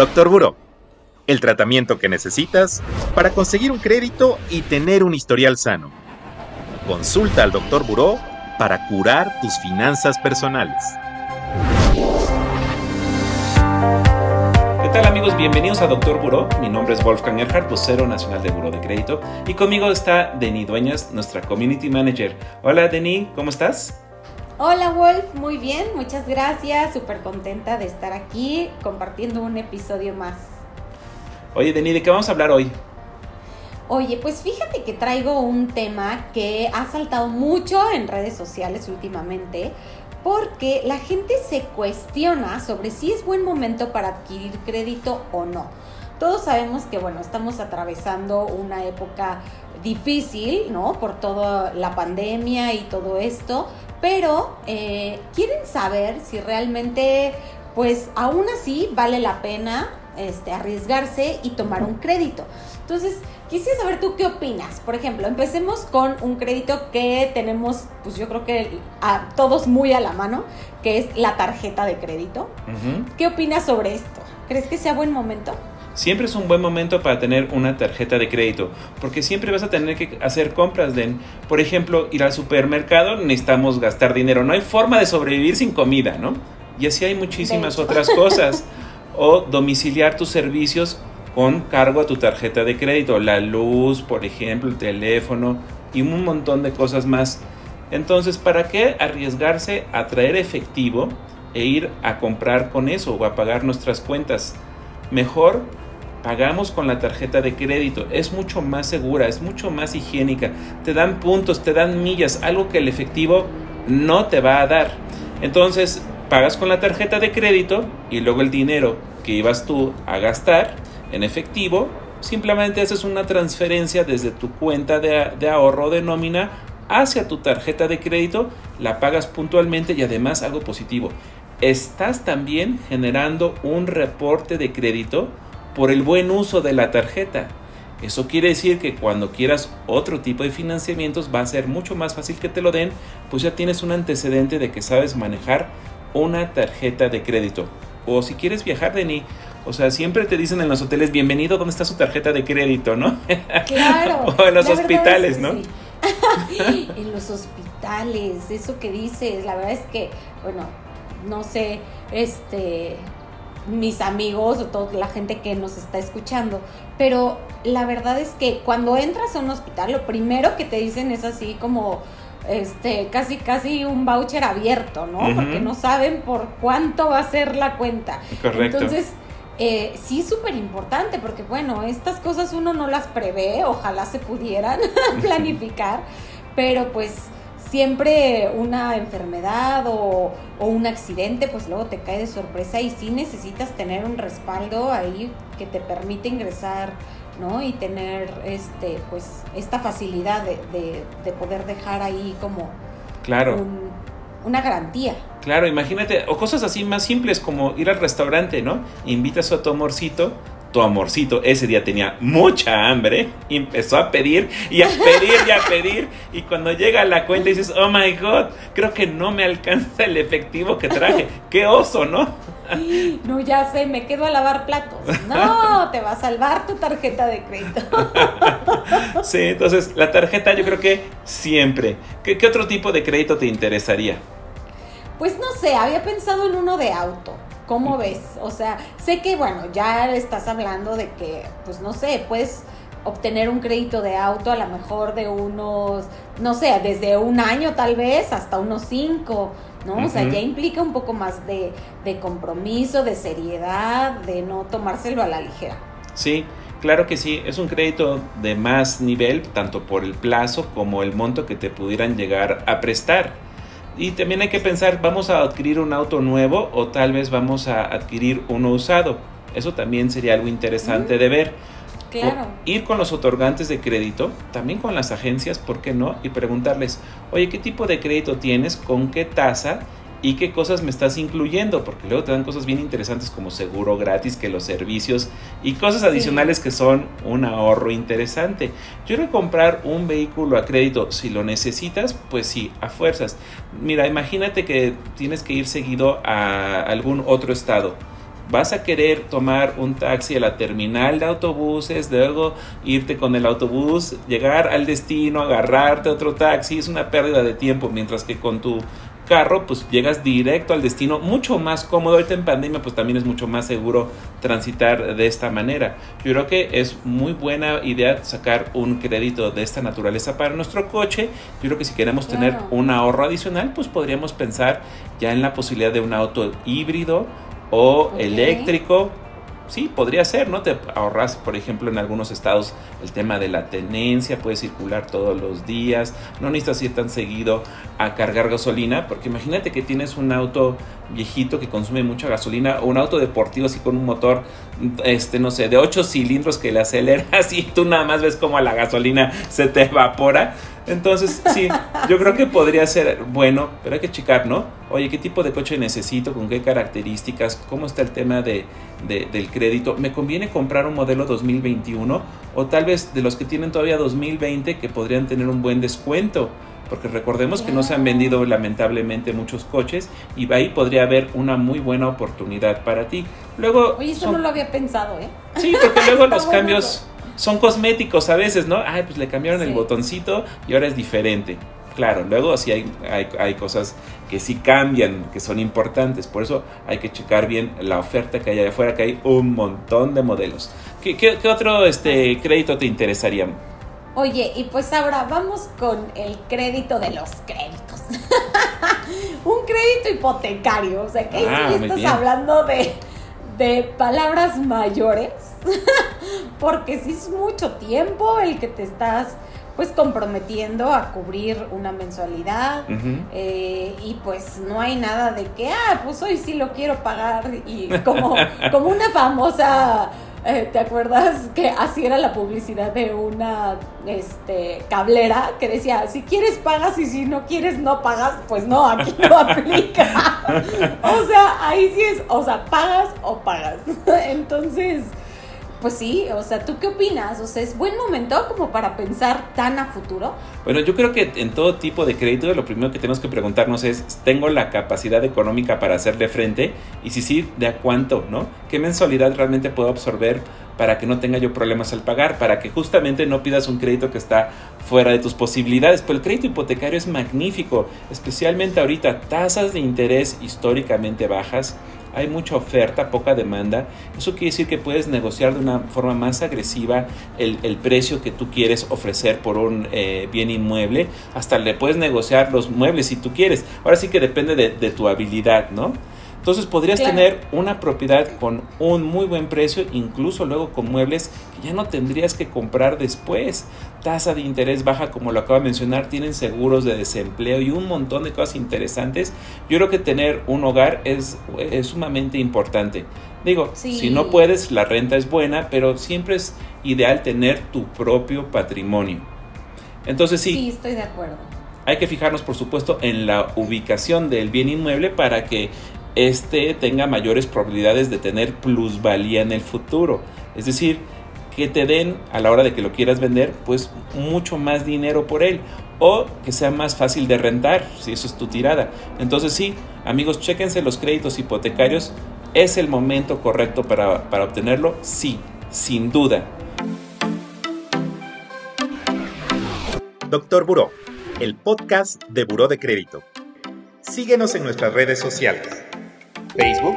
Doctor Buró, el tratamiento que necesitas para conseguir un crédito y tener un historial sano. Consulta al Doctor Buró para curar tus finanzas personales. ¿Qué tal amigos? Bienvenidos a Doctor Buró. Mi nombre es Wolfgang Erhardt, vocero nacional de Buró de Crédito. Y conmigo está Denis Dueñas, nuestra Community Manager. Hola Denis, ¿cómo estás? Hola Wolf, muy bien, muchas gracias, súper contenta de estar aquí compartiendo un episodio más. Oye Denis, ¿de qué vamos a hablar hoy? Oye, pues fíjate que traigo un tema que ha saltado mucho en redes sociales últimamente porque la gente se cuestiona sobre si es buen momento para adquirir crédito o no. Todos sabemos que, bueno, estamos atravesando una época difícil, ¿no? Por toda la pandemia y todo esto, pero eh, quieren saber si realmente, pues aún así vale la pena este, arriesgarse y tomar un crédito. Entonces, quisiera saber tú qué opinas. Por ejemplo, empecemos con un crédito que tenemos, pues yo creo que a todos muy a la mano, que es la tarjeta de crédito. ¿Qué opinas sobre esto? ¿Crees que sea buen momento? Siempre es un buen momento para tener una tarjeta de crédito, porque siempre vas a tener que hacer compras. De, por ejemplo, ir al supermercado, necesitamos gastar dinero. No hay forma de sobrevivir sin comida, ¿no? Y así hay muchísimas otras cosas. O domiciliar tus servicios con cargo a tu tarjeta de crédito, la luz, por ejemplo, el teléfono y un montón de cosas más. Entonces, ¿para qué arriesgarse a traer efectivo e ir a comprar con eso o a pagar nuestras cuentas? Mejor pagamos con la tarjeta de crédito. Es mucho más segura, es mucho más higiénica. Te dan puntos, te dan millas, algo que el efectivo no te va a dar. Entonces, pagas con la tarjeta de crédito y luego el dinero que ibas tú a gastar en efectivo, simplemente haces una transferencia desde tu cuenta de, de ahorro de nómina hacia tu tarjeta de crédito, la pagas puntualmente y además algo positivo. Estás también generando un reporte de crédito por el buen uso de la tarjeta. Eso quiere decir que cuando quieras otro tipo de financiamientos va a ser mucho más fácil que te lo den, pues ya tienes un antecedente de que sabes manejar una tarjeta de crédito. O si quieres viajar, Deni, o sea, siempre te dicen en los hoteles, bienvenido, ¿dónde está su tarjeta de crédito, no? Claro. o en los hospitales, ¿no? en los hospitales, eso que dices, la verdad es que, bueno, no sé, este, mis amigos o toda la gente que nos está escuchando, pero la verdad es que cuando entras a un hospital, lo primero que te dicen es así como este casi casi un voucher abierto, ¿no? Porque no saben por cuánto va a ser la cuenta. Correcto. Entonces, eh, sí súper importante, porque bueno, estas cosas uno no las prevé, ojalá se pudieran planificar, pero pues siempre una enfermedad o, un accidente, pues luego te cae de sorpresa y sí necesitas tener un respaldo ahí que te permite ingresar, ¿no? Y tener este, pues, esta facilidad de, de, poder dejar ahí como claro. una garantía. Claro, imagínate, o cosas así más simples como ir al restaurante, ¿no? Invitas a tu amorcito tu amorcito ese día tenía mucha hambre y empezó a pedir y a pedir y a pedir y cuando llega a la cuenta dices, oh my god, creo que no me alcanza el efectivo que traje. Qué oso, ¿no? No, ya sé, me quedo a lavar platos. No, te va a salvar tu tarjeta de crédito. Sí, entonces la tarjeta yo creo que siempre. ¿Qué, qué otro tipo de crédito te interesaría? Pues no sé, había pensado en uno de auto. ¿Cómo ves? O sea, sé que, bueno, ya estás hablando de que, pues no sé, puedes obtener un crédito de auto a lo mejor de unos, no sé, desde un año tal vez hasta unos cinco, ¿no? O sea, ya implica un poco más de, de compromiso, de seriedad, de no tomárselo a la ligera. Sí, Claro que sí, es un crédito de más nivel, tanto por el plazo como el monto que te pudieran llegar a prestar. Y también hay que pensar, ¿vamos a adquirir un auto nuevo o tal vez vamos a adquirir uno usado? Eso también sería algo interesante de ver. Claro. ir con los otorgantes de crédito, también con las agencias, ¿por qué no? Y preguntarles, oye, ¿qué tipo de crédito tienes? ¿Con qué tasa? Y qué cosas me estás incluyendo, porque luego te dan cosas bien interesantes como seguro gratis, que los servicios y cosas adicionales que son un ahorro interesante. Yo quiero comprar un vehículo a crédito, si lo necesitas, pues sí, a fuerzas. Mira, imagínate que tienes que ir seguido a algún otro estado. vas a querer tomar un taxi a la terminal de autobuses, luego irte con el autobús, llegar al destino, agarrarte otro taxi, es una pérdida de tiempo, mientras que con tu carro, pues llegas directo al destino, mucho más cómodo. Ahorita en pandemia, pues también es mucho más seguro transitar de esta manera. Yo creo que es muy buena idea sacar un crédito de esta naturaleza para nuestro coche. Yo creo que si queremos tener un ahorro adicional, pues podríamos pensar ya en la posibilidad de un auto híbrido o eléctrico sí, podría ser, ¿no? Te ahorras, por ejemplo, en algunos estados el tema de la tenencia, puedes circular todos los días, no necesitas ir tan seguido a cargar gasolina, porque imagínate que tienes un auto viejito que consume mucha gasolina o un auto deportivo así con un motor, este, no sé, de 8 cilindros que le aceleras y tú nada más ves como la gasolina se te evapora. Entonces, sí, yo creo que podría ser bueno, pero hay que checar, ¿no? Oye, ¿qué tipo de coche necesito? ¿Con qué características? ¿Cómo está el tema de, del crédito? ¿Me conviene comprar un modelo 2021? O tal vez de los que tienen todavía 2020 que podrían tener un buen descuento. Porque recordemos que no se han vendido lamentablemente muchos coches y ahí podría haber una muy buena oportunidad para ti. Luego, Oye, eso no lo había pensado, ¿eh? Sí, porque luego los cambios son cosméticos a veces, ¿no? Ay, pues le cambiaron el botoncito y ahora es diferente. Claro, luego sí hay, hay, cosas que sí cambian, que son importantes. Por eso hay que checar bien la oferta que hay allá afuera, que hay un montón de modelos. ¿Qué, qué, otro este, crédito te interesaría? Oye, y pues ahora vamos con el crédito de los créditos. un crédito hipotecario. O sea, que ah, estás hablando de, de palabras mayores porque si es mucho tiempo el que te estás pues comprometiendo a cubrir una mensualidad eh, y pues no hay nada de que, ah, pues hoy sí lo quiero pagar y como, como una famosa, eh, ¿te acuerdas que así era la publicidad de una este, cablera que decía, si quieres pagas y si no quieres no pagas? Pues no, aquí no aplica. o sea, ahí sí es, o sea, pagas o pagas. Entonces pues sí, o sea, ¿tú qué opinas? O sea, ¿es buen momento como para pensar tan a futuro? Bueno, yo creo que en todo tipo de crédito lo primero que tenemos que preguntarnos es, ¿tengo la capacidad económica para hacerle frente? Y si sí, ¿de a cuánto? ¿No? ¿Qué mensualidad realmente puedo absorber para que no tenga yo problemas al pagar? Para que justamente no pidas un crédito que está fuera de tus posibilidades. Pero el crédito hipotecario es magnífico, especialmente ahorita, tasas de interés históricamente bajas hay mucha oferta, poca demanda. Eso quiere decir que puedes negociar de una forma más agresiva el, precio que tú quieres ofrecer por un eh, bien inmueble. Hasta le puedes negociar los muebles si tú quieres. Ahora sí que depende de, de tu habilidad, ¿no? Entonces podrías tener una propiedad con un muy buen precio, incluso luego con muebles que ya no tendrías que comprar después. Tasa de interés baja, como lo acabo de mencionar, tienen seguros de desempleo y un montón de cosas interesantes. Yo creo que tener un hogar es, sumamente importante. Digo, si no puedes, la renta es buena, pero siempre es ideal tener tu propio patrimonio. Entonces sí. Sí, estoy de acuerdo. Hay que fijarnos, por supuesto, en la ubicación del bien inmueble para que este tenga mayores probabilidades de tener plusvalía en el futuro. Es decir, que te den a la hora de que lo quieras vender, pues mucho más dinero por él. O que sea más fácil de rentar, si eso es tu tirada. Entonces sí, amigos, chéquense los créditos hipotecarios. ¿Es el momento correcto para, para obtenerlo? Sí, sin duda. Doctor Buró, el podcast de Buró de Crédito. Síguenos en nuestras redes sociales. Facebook,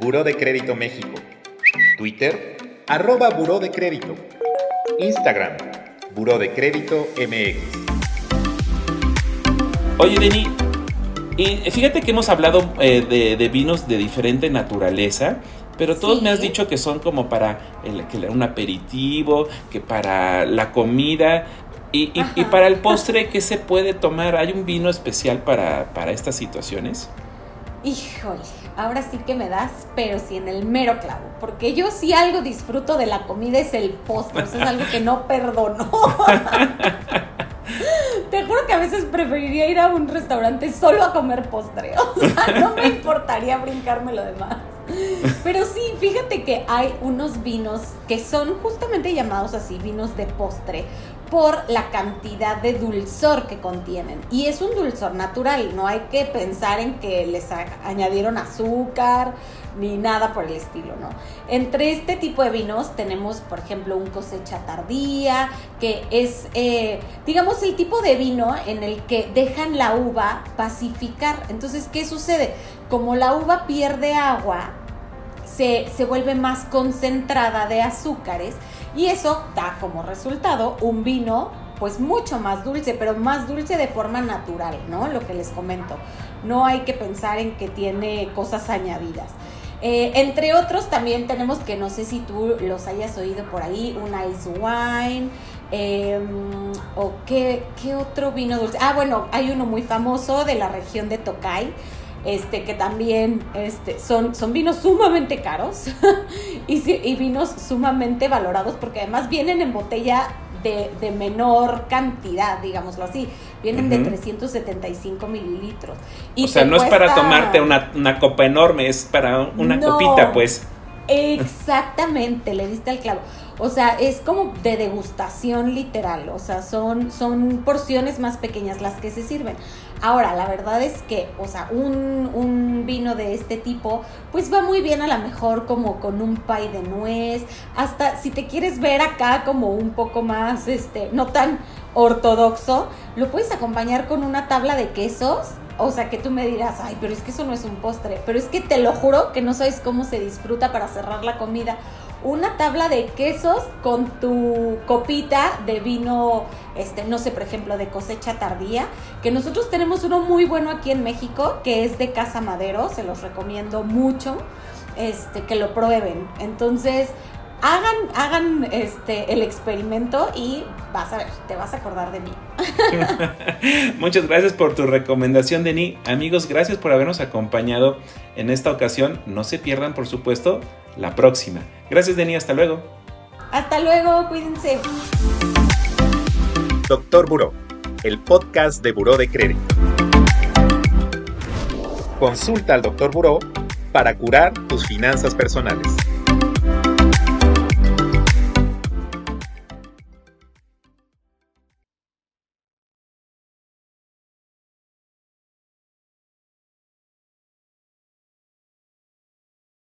Buró de Crédito México. Twitter, arroba Buró de Crédito. Instagram, Buró de Crédito MX. Oye, Deni, y fíjate que hemos hablado eh, de, vinos de diferente naturaleza, pero todos me has dicho que son como para un aperitivo, que para la comida. Y, para el postre, ¿qué se puede tomar? ¿Hay un vino especial para, para estas situaciones? Híjole, ahora sí que me das, pero sí en el mero clavo. Porque yo sí algo disfruto de la comida es el postre, eso es algo que no perdono. Te juro que a veces preferiría ir a un restaurante solo a comer postre. O sea, no me importaría brincarme lo demás. Pero sí, fíjate que hay unos vinos que son justamente llamados así, vinos de postre, por la cantidad de dulzor que contienen. Y es un dulzor natural, no hay que pensar en que les añadieron azúcar, ni nada por el estilo, ¿no? Entre este tipo de vinos tenemos, por ejemplo, un cosecha tardía, que es, eh, digamos, el tipo de vino en el que dejan la uva pacificar. Entonces, ¿qué sucede? Como la uva pierde agua, se, se vuelve más concentrada de azúcares y eso da como resultado un vino pues mucho más dulce, pero más dulce de forma natural, ¿no? Lo que les comento. No hay que pensar en que tiene cosas añadidas. Eh, entre otros también tenemos que no sé si tú los hayas oído por ahí, un ice wine. Em, o qué, qué otro vino dulce. Ah, bueno, hay uno muy famoso de la región de Tokai, este, que también este, son, son vinos sumamente caros y, y, vinos sumamente valorados porque además vienen en botella de, menor cantidad, digámoslo así. Vienen de 375 mililitros. Y o sea, no es para tomarte una, una, copa enorme, es para una copita, pues. Exactamente, le diste al clavo. O sea, es como de degustación literal. O sea, son, son porciones más pequeñas las que se sirven. Ahora, la verdad es que, o sea, un, un vino de este tipo, pues va muy bien a lo mejor como con un pay de nuez. Hasta si te quieres ver acá como un poco más, este, no tan ortodoxo, lo puedes acompañar con una tabla de quesos o sea, que tú me dirás, ay, pero es que eso no es un postre. Pero es que te lo juro que no sabes cómo se disfruta para cerrar la comida una tabla de quesos con tu copita de vino, este, no sé, por ejemplo, de cosecha tardía, que nosotros tenemos uno muy bueno aquí en México, que es de Casa Madero, se los recomiendo mucho, este, que lo prueben. Entonces, hagan, hagan este, el experimento y vas a ver, te vas a acordar de mí. Muchas gracias por tu recomendación, Denis. Amigos, gracias por habernos acompañado en esta ocasión. No se pierdan, por supuesto, la próxima. Gracias, Denis. Hasta luego. Hasta luego, cuídense. Doctor Buró, el podcast de Buró de Crédito. Consulta al Doctor Buró para curar tus finanzas personales.